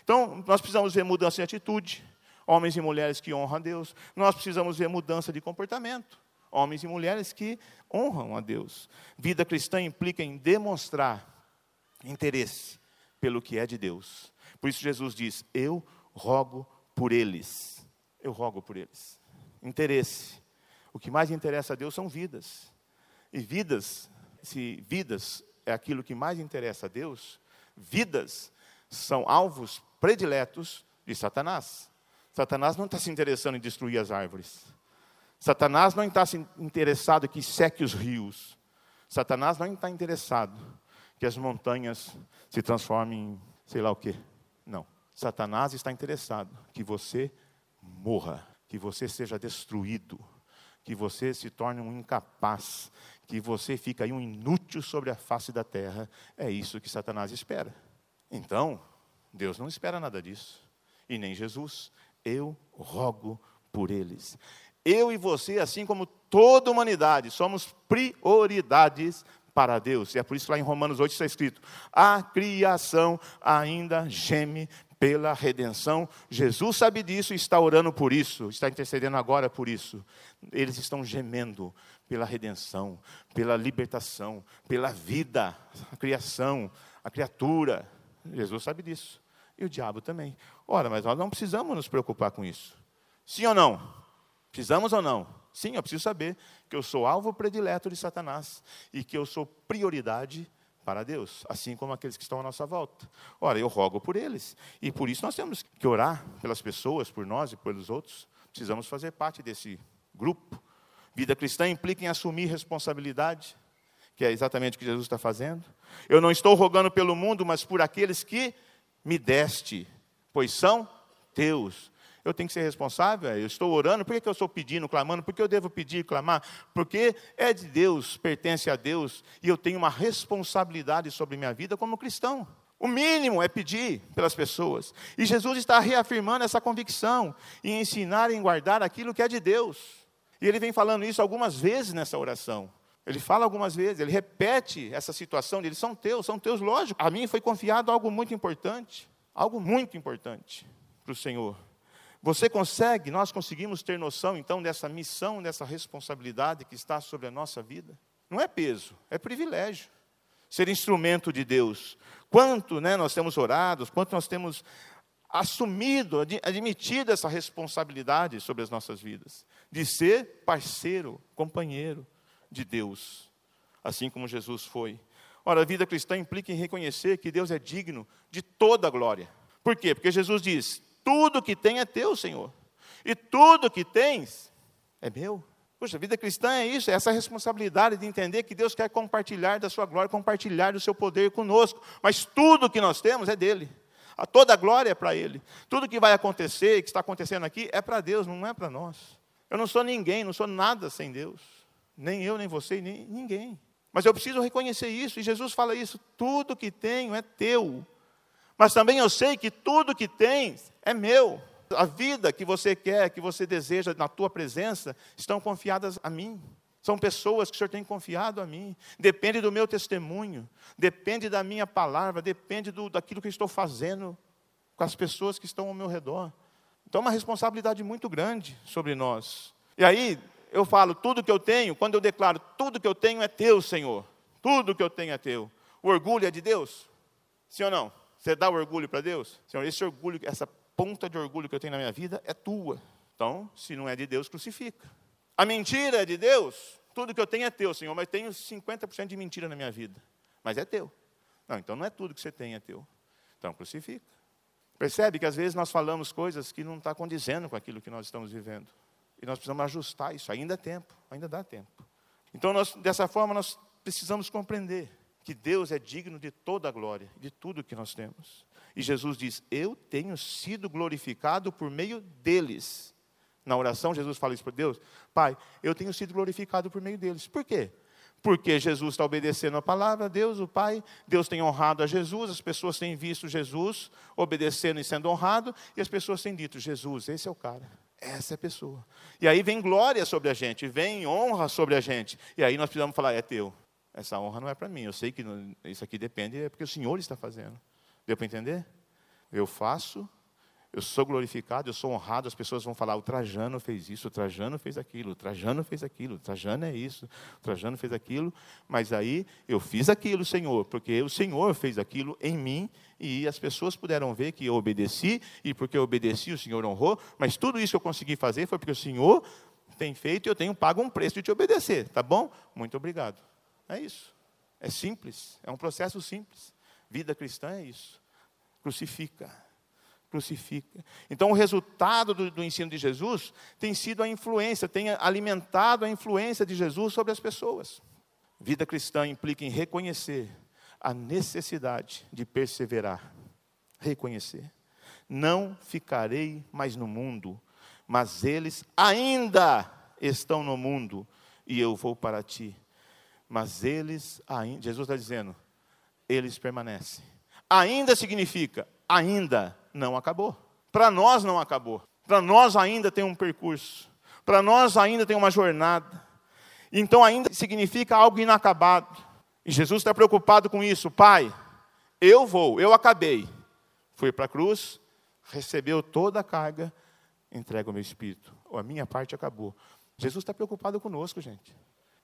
Então, nós precisamos ver mudança de atitude. Homens e mulheres que honram a Deus. Nós precisamos ver mudança de comportamento homens e mulheres que honram a Deus. Vida cristã implica em demonstrar interesse pelo que é de Deus. Por isso Jesus diz: Eu rogo por eles. Eu rogo por eles. Interesse. O que mais interessa a Deus são vidas. E vidas, se vidas é aquilo que mais interessa a Deus, vidas são alvos prediletos de Satanás. Satanás não está se interessando em destruir as árvores. Satanás não está interessado que seque os rios. Satanás não está interessado que as montanhas se transformem em sei lá o quê. Não. Satanás está interessado que você morra, que você seja destruído, que você se torne um incapaz, que você fique aí um inútil sobre a face da terra. É isso que Satanás espera. Então, Deus não espera nada disso. E nem Jesus. Eu rogo por eles eu e você, assim como toda a humanidade, somos prioridades para Deus. E é por isso que lá em Romanos 8 está escrito: a criação ainda geme pela redenção. Jesus sabe disso e está orando por isso, está intercedendo agora por isso. Eles estão gemendo pela redenção, pela libertação, pela vida, a criação, a criatura. Jesus sabe disso. E o diabo também. Ora, mas nós não precisamos nos preocupar com isso. Sim ou não? Precisamos ou não? Sim, eu preciso saber que eu sou alvo predileto de Satanás e que eu sou prioridade para Deus, assim como aqueles que estão à nossa volta. Ora, eu rogo por eles. E por isso nós temos que orar pelas pessoas, por nós e pelos outros. Precisamos fazer parte desse grupo. Vida cristã implica em assumir responsabilidade, que é exatamente o que Jesus está fazendo. Eu não estou rogando pelo mundo, mas por aqueles que me deste, pois são teus eu tenho que ser responsável? Eu estou orando, por que eu estou pedindo, clamando? Por que eu devo pedir e clamar? Porque é de Deus, pertence a Deus, e eu tenho uma responsabilidade sobre minha vida como cristão. O mínimo é pedir pelas pessoas. E Jesus está reafirmando essa convicção e ensinar e guardar aquilo que é de Deus. E ele vem falando isso algumas vezes nessa oração. Ele fala algumas vezes, ele repete essa situação, eles são teus, são teus, lógico. A mim foi confiado algo muito importante, algo muito importante para o Senhor. Você consegue, nós conseguimos ter noção então dessa missão, dessa responsabilidade que está sobre a nossa vida? Não é peso, é privilégio. Ser instrumento de Deus. Quanto né, nós temos orado, quanto nós temos assumido, admitido essa responsabilidade sobre as nossas vidas, de ser parceiro, companheiro de Deus, assim como Jesus foi. Ora, a vida cristã implica em reconhecer que Deus é digno de toda a glória. Por quê? Porque Jesus diz: tudo que tem é teu, Senhor. E tudo que tens é meu. Puxa, vida cristã é isso, é essa responsabilidade de entender que Deus quer compartilhar da sua glória, compartilhar do seu poder conosco. Mas tudo que nós temos é dele. A toda a glória é para ele. Tudo que vai acontecer, que está acontecendo aqui, é para Deus, não é para nós. Eu não sou ninguém, não sou nada sem Deus. Nem eu, nem você, nem ninguém. Mas eu preciso reconhecer isso, e Jesus fala isso: tudo que tenho é teu. Mas também eu sei que tudo que tens é meu. A vida que você quer, que você deseja na tua presença, estão confiadas a mim. São pessoas que o Senhor tem confiado a mim. Depende do meu testemunho, depende da minha palavra, depende do, daquilo que eu estou fazendo com as pessoas que estão ao meu redor. Então, é uma responsabilidade muito grande sobre nós. E aí, eu falo, tudo que eu tenho, quando eu declaro, tudo que eu tenho é teu, Senhor. Tudo que eu tenho é teu. O orgulho é de Deus? Sim ou não? Você dá orgulho para Deus? Senhor, esse orgulho, essa ponta de orgulho que eu tenho na minha vida é tua. Então, se não é de Deus, crucifica. A mentira é de Deus? Tudo que eu tenho é teu, Senhor, mas tenho 50% de mentira na minha vida. Mas é teu. Não, então não é tudo que você tem é teu. Então crucifica. Percebe que às vezes nós falamos coisas que não está condizendo com aquilo que nós estamos vivendo. E nós precisamos ajustar isso. Ainda é tempo, ainda dá tempo. Então, nós, dessa forma, nós precisamos compreender que Deus é digno de toda a glória, de tudo que nós temos. E Jesus diz: Eu tenho sido glorificado por meio deles. Na oração, Jesus fala isso para Deus: Pai, eu tenho sido glorificado por meio deles. Por quê? Porque Jesus está obedecendo a palavra, Deus, o Pai, Deus tem honrado a Jesus, as pessoas têm visto Jesus obedecendo e sendo honrado, e as pessoas têm dito: Jesus, esse é o cara, essa é a pessoa. E aí vem glória sobre a gente, vem honra sobre a gente, e aí nós precisamos falar: é teu. Essa honra não é para mim, eu sei que isso aqui depende, é porque o Senhor está fazendo. Deu para entender? Eu faço eu sou glorificado, eu sou honrado, as pessoas vão falar: o Trajano fez isso, o Trajano fez aquilo, o Trajano fez aquilo, o Trajano é isso, o Trajano fez aquilo, mas aí eu fiz aquilo, Senhor, porque o Senhor fez aquilo em mim e as pessoas puderam ver que eu obedeci, e porque eu obedeci, o Senhor honrou, mas tudo isso que eu consegui fazer foi porque o Senhor tem feito e eu tenho pago um preço de te obedecer, tá bom? Muito obrigado. É isso. É simples, é um processo simples. Vida cristã é isso. Crucifica crucifica. Então, o resultado do, do, ensino de Jesus tem sido a influência, tem alimentado a influência de Jesus sobre as pessoas. Vida cristã implica em reconhecer a necessidade de perseverar. Reconhecer. Não ficarei mais no mundo, mas eles ainda estão no mundo e eu vou para ti. Mas eles ainda, Jesus está dizendo, eles permanecem. Ainda significa, ainda não acabou. Para nós não acabou. Para nós ainda tem um percurso. Para nós ainda tem uma jornada. Então ainda significa algo inacabado. E Jesus está preocupado com isso. Pai, eu vou, eu acabei. Fui para a cruz, recebeu toda a carga, entrega o meu espírito. A minha parte acabou. Jesus está preocupado conosco, gente.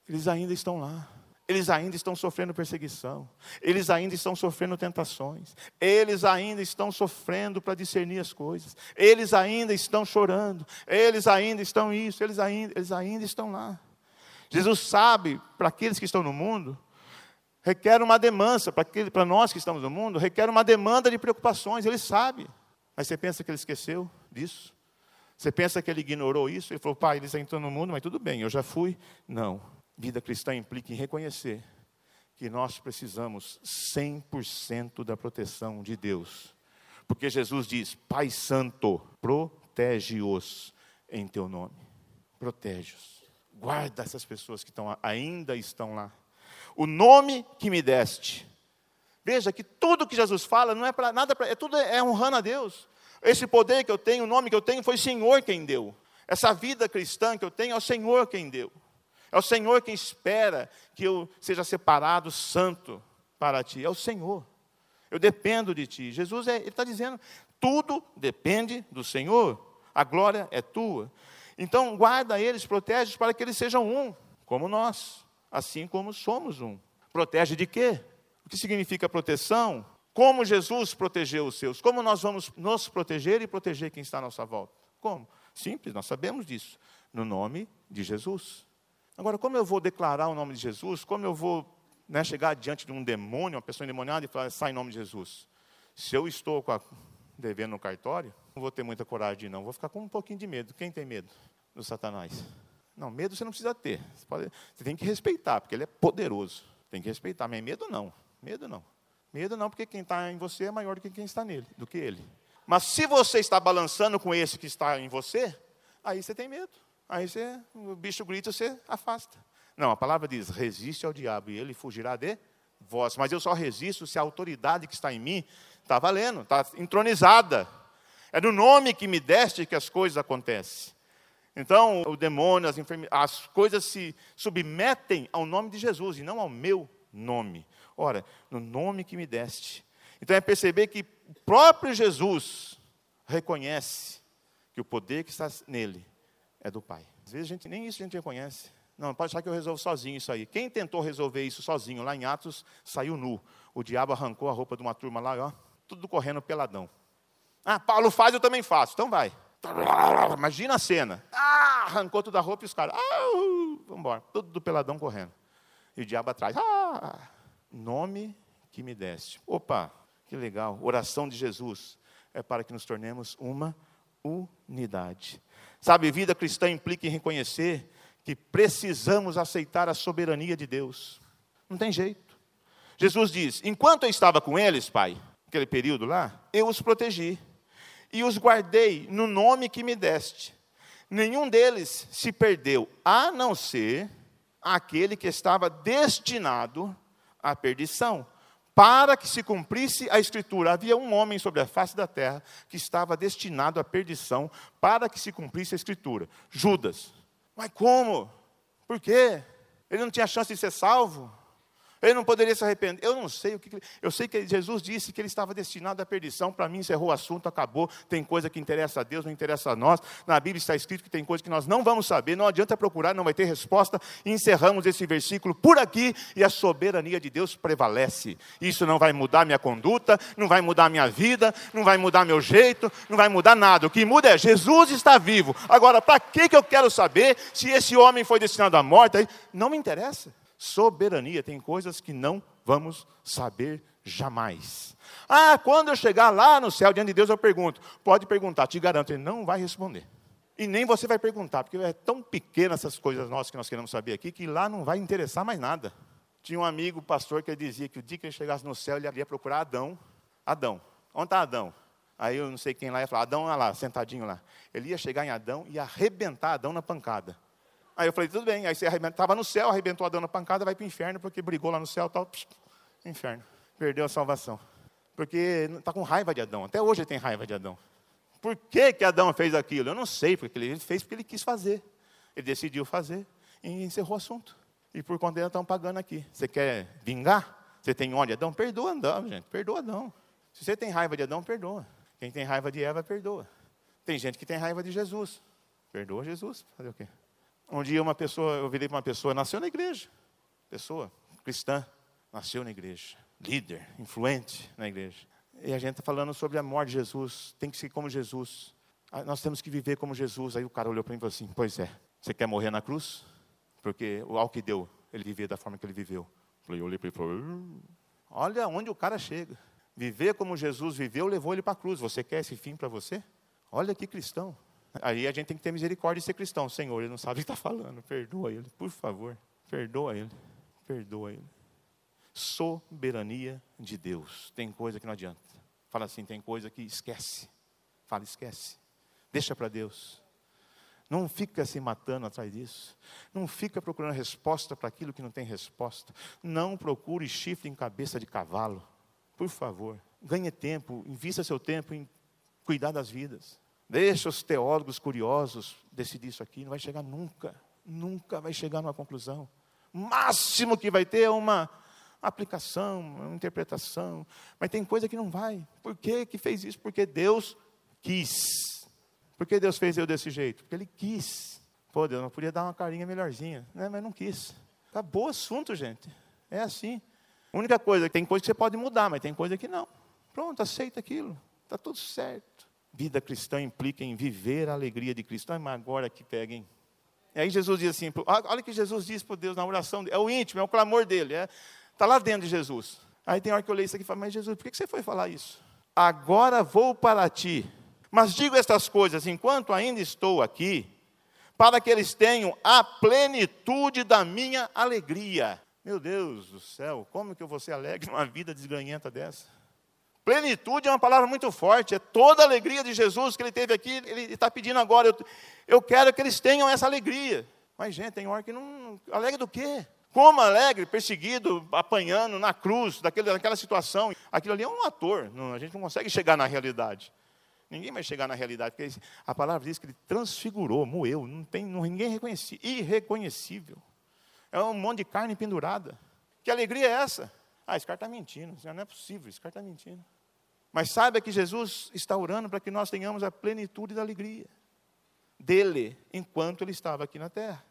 Eles ainda estão lá. Eles ainda estão sofrendo perseguição, eles ainda estão sofrendo tentações, eles ainda estão sofrendo para discernir as coisas, eles ainda estão chorando, eles ainda estão isso, eles ainda, eles ainda estão lá. Jesus sabe, para aqueles que estão no mundo, requer uma demanda, para, para nós que estamos no mundo, requer uma demanda de preocupações, ele sabe. Mas você pensa que ele esqueceu disso? Você pensa que ele ignorou isso? Ele falou, pai, eles entram no mundo, mas tudo bem, eu já fui. Não. Vida cristã implica em reconhecer que nós precisamos 100% da proteção de Deus. Porque Jesus diz: Pai Santo, protege-os em teu nome. Protege-os. Guarda essas pessoas que estão, ainda estão lá. O nome que me deste. Veja que tudo que Jesus fala não é para nada, pra, é tudo é honrando a Deus. Esse poder que eu tenho, o nome que eu tenho, foi o Senhor quem deu. Essa vida cristã que eu tenho é o Senhor quem deu. É o Senhor quem espera que eu seja separado santo para ti. É o Senhor. Eu dependo de ti. Jesus é, está dizendo: tudo depende do Senhor. A glória é tua. Então, guarda eles, protege para que eles sejam um, como nós, assim como somos um. Protege de quê? O que significa proteção? Como Jesus protegeu os seus? Como nós vamos nos proteger e proteger quem está à nossa volta? Como? Simples, nós sabemos disso. No nome de Jesus. Agora, como eu vou declarar o nome de Jesus? Como eu vou né, chegar diante de um demônio, uma pessoa endemoniada, e falar, sai em nome de Jesus? Se eu estou a, devendo no cartório, não vou ter muita coragem de ir, não. Vou ficar com um pouquinho de medo. Quem tem medo do Satanás? Não, medo você não precisa ter. Você, pode, você tem que respeitar, porque ele é poderoso. Tem que respeitar, mas medo não. Medo não. Medo não, porque quem está em você é maior do que quem está nele, do que ele. Mas se você está balançando com esse que está em você, aí você tem medo. Aí você, o bicho grita, você afasta. Não, a palavra diz: resiste ao diabo e ele fugirá de vós. Mas eu só resisto se a autoridade que está em mim está valendo, está entronizada. É no nome que me deste que as coisas acontecem. Então, o demônio, as, as coisas se submetem ao nome de Jesus e não ao meu nome. Ora, no nome que me deste. Então, é perceber que o próprio Jesus reconhece que o poder que está nele é do Pai. Às vezes a gente, nem isso a gente reconhece. Não, pode achar que eu resolvo sozinho isso aí. Quem tentou resolver isso sozinho lá em Atos, saiu nu. O diabo arrancou a roupa de uma turma lá, ó, tudo correndo peladão. Ah, Paulo faz, eu também faço. Então vai. Imagina a cena. Ah, arrancou toda a roupa e os caras. Ah, vamos embora. Tudo do peladão correndo. E o diabo atrás. Ah, nome que me deste. Opa, que legal. Oração de Jesus é para que nos tornemos uma unidade. Sabe, vida cristã implica em reconhecer que precisamos aceitar a soberania de Deus. Não tem jeito. Jesus diz: enquanto eu estava com eles, Pai, aquele período lá, eu os protegi e os guardei no nome que me deste. nenhum deles se perdeu, a não ser aquele que estava destinado à perdição, para que se cumprisse a Escritura. Havia um homem sobre a face da terra que estava destinado à perdição, para que se cumprisse a Escritura: Judas. Mas como? Por quê? Ele não tinha chance de ser salvo? Ele não poderia se arrepender. Eu não sei o que. Eu sei que Jesus disse que ele estava destinado à perdição. Para mim, encerrou o assunto, acabou. Tem coisa que interessa a Deus, não interessa a nós. Na Bíblia está escrito que tem coisa que nós não vamos saber. Não adianta procurar, não vai ter resposta. encerramos esse versículo por aqui e a soberania de Deus prevalece. Isso não vai mudar minha conduta, não vai mudar minha vida, não vai mudar meu jeito, não vai mudar nada. O que muda é Jesus está vivo. Agora, para que, que eu quero saber se esse homem foi destinado à morte? Não me interessa soberania. Tem coisas que não vamos saber jamais. Ah, quando eu chegar lá no céu diante de Deus, eu pergunto. Pode perguntar, te garanto, ele não vai responder. E nem você vai perguntar, porque é tão pequena essas coisas nossas que nós queremos saber aqui, que lá não vai interessar mais nada. Tinha um amigo pastor que dizia que o dia que ele chegasse no céu, ele ia procurar Adão. Adão, onde está Adão? Aí eu não sei quem lá ia falar, Adão, olha lá, sentadinho lá. Ele ia chegar em Adão e arrebentar Adão na pancada. Aí eu falei, tudo bem. Aí você estava no céu, arrebentou a dona pancada, vai para o inferno, porque brigou lá no céu, tal, psh, inferno. Perdeu a salvação. Porque está com raiva de Adão. Até hoje ele tem raiva de Adão. Por que, que Adão fez aquilo? Eu não sei, porque ele fez porque ele quis fazer. Ele decidiu fazer e encerrou o assunto. E por conta dele estão pagando aqui. Você quer vingar? Você tem ódio de Adão? Perdoa Adão, gente. Perdoa Adão. Se você tem raiva de Adão, perdoa. Quem tem raiva de Eva, perdoa. Tem gente que tem raiva de Jesus. Perdoa Jesus. Fazer o quê? Um dia uma pessoa, eu virei para uma pessoa, nasceu na igreja. Pessoa cristã, nasceu na igreja. Líder, influente na igreja. E a gente está falando sobre a morte de Jesus. Tem que ser como Jesus. Ah, nós temos que viver como Jesus. Aí o cara olhou para mim e falou assim: Pois é, você quer morrer na cruz? Porque o que deu, ele vivia da forma que ele viveu. Eu olhei para ele e falei: hum, Olha onde o cara chega. Viver como Jesus viveu levou ele para a cruz. Você quer esse fim para você? Olha que cristão. Aí a gente tem que ter misericórdia de ser cristão. Senhor, ele não sabe o que está falando. Perdoa ele, por favor. Perdoa ele. Perdoa ele. Soberania de Deus. Tem coisa que não adianta. Fala assim, tem coisa que esquece. Fala, esquece. Deixa para Deus. Não fica se matando atrás disso. Não fica procurando resposta para aquilo que não tem resposta. Não procure chifre em cabeça de cavalo. Por favor, ganhe tempo, invista seu tempo em cuidar das vidas. Deixa os teólogos curiosos decidir isso aqui, não vai chegar nunca, nunca vai chegar numa conclusão. Máximo que vai ter é uma aplicação, uma interpretação, mas tem coisa que não vai. Por que, que fez isso? Porque Deus quis. Por que Deus fez eu desse jeito? Porque Ele quis. Pô, Deus, não podia dar uma carinha melhorzinha, né? mas não quis. Acabou o assunto, gente. É assim. A única coisa, tem coisa que você pode mudar, mas tem coisa que não. Pronto, aceita aquilo. Está tudo certo. Vida cristã implica em viver a alegria de Cristo. mas agora que peguem. E aí Jesus diz assim, olha o que Jesus diz para Deus na oração, é o íntimo, é o clamor dele, está é, tá lá dentro de Jesus. Aí tem hora que eu leio isso aqui e falo, mas Jesus, por que você foi falar isso? Agora vou para ti, mas digo estas coisas enquanto ainda estou aqui, para que eles tenham a plenitude da minha alegria. Meu Deus do céu, como que eu vou ser alegre numa vida desganhenta dessa? Plenitude é uma palavra muito forte, é toda a alegria de Jesus que ele teve aqui, ele está pedindo agora. Eu, eu quero que eles tenham essa alegria. Mas, gente, tem hora que não. Alegre do quê? Como alegre, perseguido, apanhando na cruz, daquele, daquela situação. Aquilo ali é um ator, não, a gente não consegue chegar na realidade. Ninguém vai chegar na realidade, porque a palavra diz que ele transfigurou, moeu, não tem ninguém reconhece, irreconhecível. É um monte de carne pendurada. Que alegria é essa? Ah, esse cara está mentindo, não é possível, esse cara está mentindo. Mas saiba que Jesus está orando para que nós tenhamos a plenitude da alegria dele enquanto ele estava aqui na terra.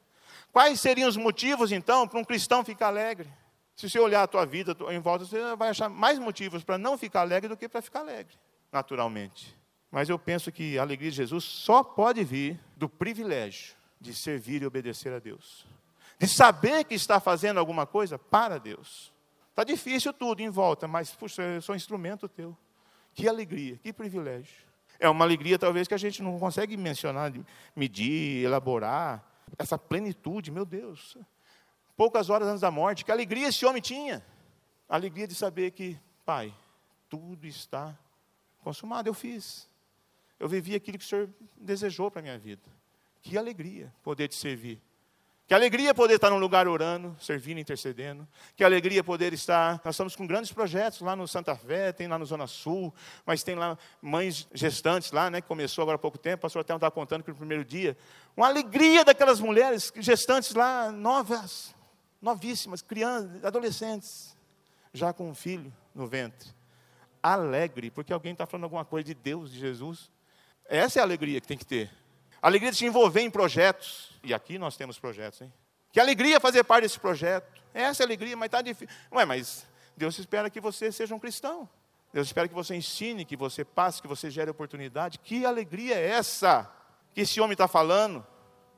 Quais seriam os motivos, então, para um cristão ficar alegre? Se você olhar a tua vida em volta, você vai achar mais motivos para não ficar alegre do que para ficar alegre, naturalmente. Mas eu penso que a alegria de Jesus só pode vir do privilégio de servir e obedecer a Deus. De saber que está fazendo alguma coisa para Deus. Está difícil tudo em volta, mas, puxa, eu sou instrumento teu. Que alegria, que privilégio. É uma alegria, talvez, que a gente não consegue mencionar, medir, elaborar. Essa plenitude, meu Deus. Poucas horas antes da morte, que alegria esse homem tinha. Alegria de saber que, Pai, tudo está consumado. Eu fiz. Eu vivi aquilo que o Senhor desejou para a minha vida. Que alegria poder te servir. Que alegria poder estar num lugar orando, servindo, intercedendo. Que alegria poder estar. Nós estamos com grandes projetos lá no Santa Fé, tem lá no Zona Sul, mas tem lá mães gestantes lá, né, que começou agora há pouco tempo. O pastor até estava contando que no primeiro dia. Uma alegria daquelas mulheres gestantes lá, novas, novíssimas, crianças, adolescentes, já com um filho no ventre. Alegre, porque alguém está falando alguma coisa de Deus, de Jesus. Essa é a alegria que tem que ter. Alegria de se envolver em projetos. E aqui nós temos projetos, hein? Que alegria fazer parte desse projeto. Essa é a alegria, mas está difícil. Ué, mas Deus espera que você seja um cristão. Deus espera que você ensine, que você passe, que você gere oportunidade. Que alegria é essa que esse homem está falando?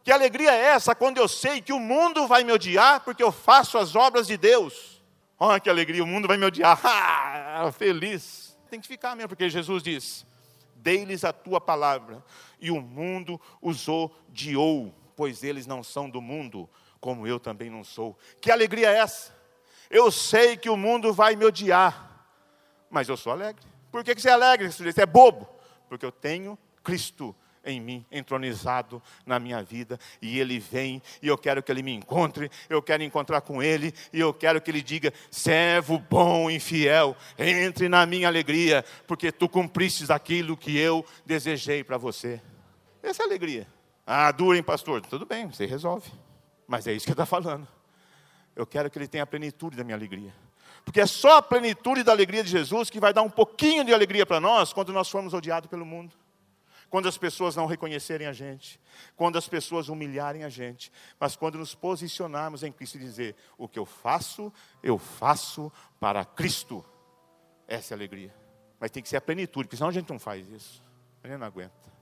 Que alegria é essa quando eu sei que o mundo vai me odiar porque eu faço as obras de Deus? Olha que alegria, o mundo vai me odiar. Ah, feliz. Tem que ficar mesmo, porque Jesus diz: Dei-lhes a tua palavra, e o mundo os odiou, pois eles não são do mundo, como eu também não sou. Que alegria é essa? Eu sei que o mundo vai me odiar, mas eu sou alegre. Por que você é alegre? Você é bobo? Porque eu tenho Cristo em mim, entronizado na minha vida, e Ele vem, e eu quero que Ele me encontre, eu quero encontrar com Ele, e eu quero que Ele diga: servo bom e fiel, entre na minha alegria, porque tu cumpristes aquilo que eu desejei para você. Essa é a alegria. Ah, dura, hein, pastor? Tudo bem, você resolve. Mas é isso que ele está falando. Eu quero que ele tenha a plenitude da minha alegria. Porque é só a plenitude da alegria de Jesus que vai dar um pouquinho de alegria para nós quando nós formos odiados pelo mundo quando as pessoas não reconhecerem a gente, quando as pessoas humilharem a gente, mas quando nos posicionarmos em Cristo e dizer: o que eu faço, eu faço para Cristo. Essa é a alegria. Mas tem que ser a plenitude, porque senão a gente não faz isso. A gente não aguenta.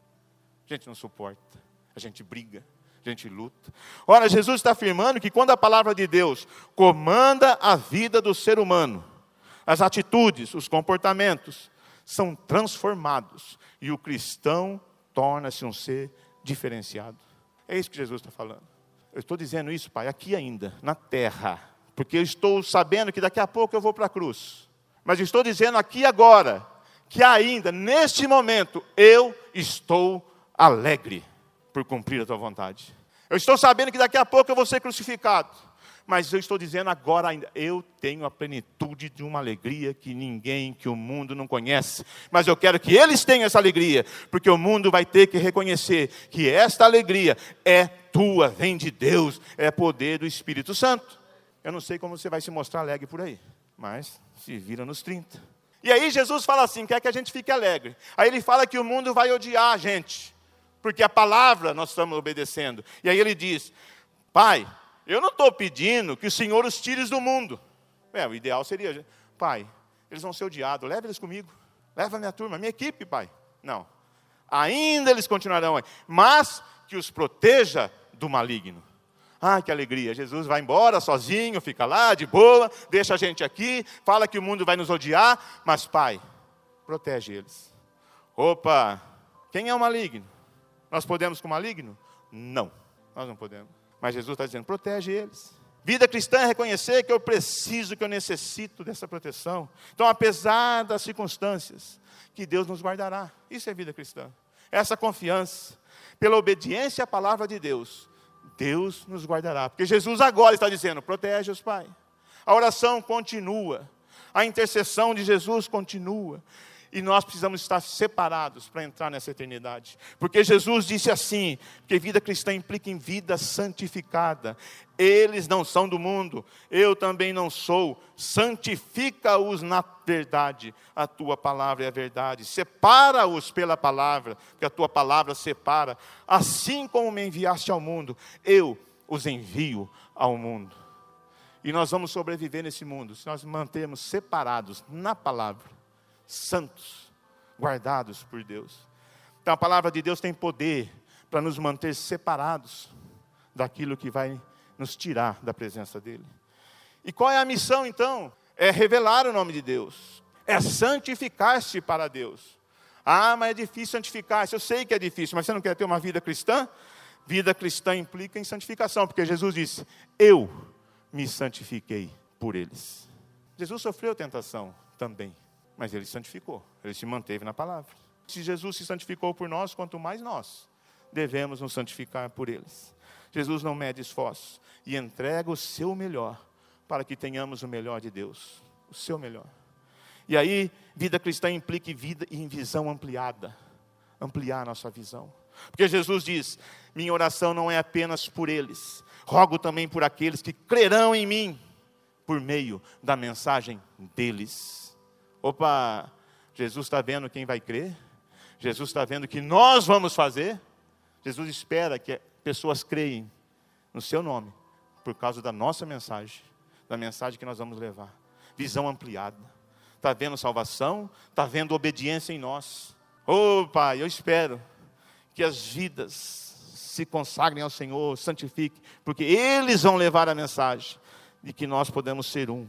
A gente não suporta. A gente briga. A gente luta. Ora, Jesus está afirmando que quando a palavra de Deus comanda a vida do ser humano, as atitudes, os comportamentos, são transformados e o cristão torna-se um ser diferenciado. É isso que Jesus está falando. Eu estou dizendo isso, Pai, aqui ainda, na terra, porque eu estou sabendo que daqui a pouco eu vou para a cruz. Mas estou dizendo aqui agora, que ainda, neste momento, eu estou alegre por cumprir a tua vontade. Eu estou sabendo que daqui a pouco eu vou ser crucificado mas eu estou dizendo agora ainda, eu tenho a plenitude de uma alegria que ninguém, que o mundo não conhece, mas eu quero que eles tenham essa alegria, porque o mundo vai ter que reconhecer que esta alegria é tua, vem de Deus, é poder do Espírito Santo. Eu não sei como você vai se mostrar alegre por aí, mas se vira nos 30. E aí Jesus fala assim: quer que a gente fique alegre. Aí ele fala que o mundo vai odiar a gente, porque a palavra nós estamos obedecendo. E aí ele diz: Pai, eu não estou pedindo que o Senhor os tire do mundo. É, o ideal seria, pai, eles vão ser odiados, leva eles comigo. Leva a minha turma, minha equipe, pai. Não. Ainda eles continuarão aí. Mas que os proteja do maligno. Ah, que alegria. Jesus vai embora sozinho, fica lá de boa, deixa a gente aqui, fala que o mundo vai nos odiar, mas, pai, protege eles. Opa, quem é o maligno? Nós podemos com o maligno? Não, nós não podemos. Mas Jesus está dizendo: protege eles. Vida cristã é reconhecer que eu preciso, que eu necessito dessa proteção. Então, apesar das circunstâncias, que Deus nos guardará. Isso é vida cristã. Essa confiança, pela obediência à palavra de Deus, Deus nos guardará. Porque Jesus agora está dizendo: protege-os, Pai. A oração continua, a intercessão de Jesus continua. E nós precisamos estar separados para entrar nessa eternidade. Porque Jesus disse assim: que vida cristã implica em vida santificada. Eles não são do mundo, eu também não sou. Santifica-os na verdade. A tua palavra é a verdade. Separa-os pela palavra, porque a tua palavra separa. Assim como me enviaste ao mundo, eu os envio ao mundo. E nós vamos sobreviver nesse mundo se nós mantermos separados na palavra santos, guardados por Deus. Então a palavra de Deus tem poder para nos manter separados daquilo que vai nos tirar da presença dEle. E qual é a missão então? É revelar o nome de Deus, é santificar-se para Deus. Ah, mas é difícil santificar-se. Eu sei que é difícil, mas você não quer ter uma vida cristã? Vida cristã implica em santificação, porque Jesus disse: Eu me santifiquei por eles. Jesus sofreu tentação também. Mas ele se santificou, ele se manteve na palavra. Se Jesus se santificou por nós, quanto mais nós devemos nos santificar por eles. Jesus não mede esforços e entrega o seu melhor para que tenhamos o melhor de Deus, o seu melhor. E aí, vida cristã implica vida em visão ampliada, ampliar a nossa visão. Porque Jesus diz: minha oração não é apenas por eles, rogo também por aqueles que crerão em mim, por meio da mensagem deles. Opa, Jesus está vendo quem vai crer, Jesus está vendo o que nós vamos fazer. Jesus espera que pessoas creem no seu nome, por causa da nossa mensagem, da mensagem que nós vamos levar. Visão ampliada. Está vendo salvação, está vendo obediência em nós. Pai, eu espero que as vidas se consagrem ao Senhor, santifiquem, porque eles vão levar a mensagem de que nós podemos ser um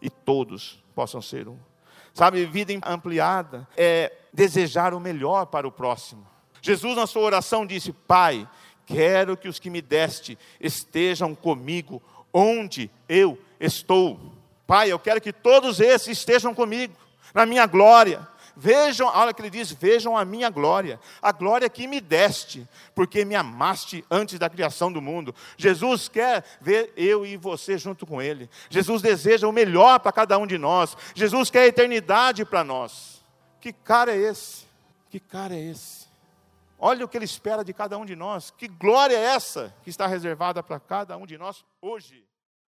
e todos possam ser um. Sabe, vida ampliada é desejar o melhor para o próximo. Jesus, na sua oração, disse: Pai, quero que os que me deste estejam comigo onde eu estou. Pai, eu quero que todos esses estejam comigo, na minha glória. Vejam, olha que ele diz: Vejam a minha glória, a glória que me deste, porque me amaste antes da criação do mundo. Jesus quer ver eu e você junto com Ele. Jesus deseja o melhor para cada um de nós. Jesus quer a eternidade para nós. Que cara é esse? Que cara é esse? Olha o que Ele espera de cada um de nós. Que glória é essa que está reservada para cada um de nós hoje?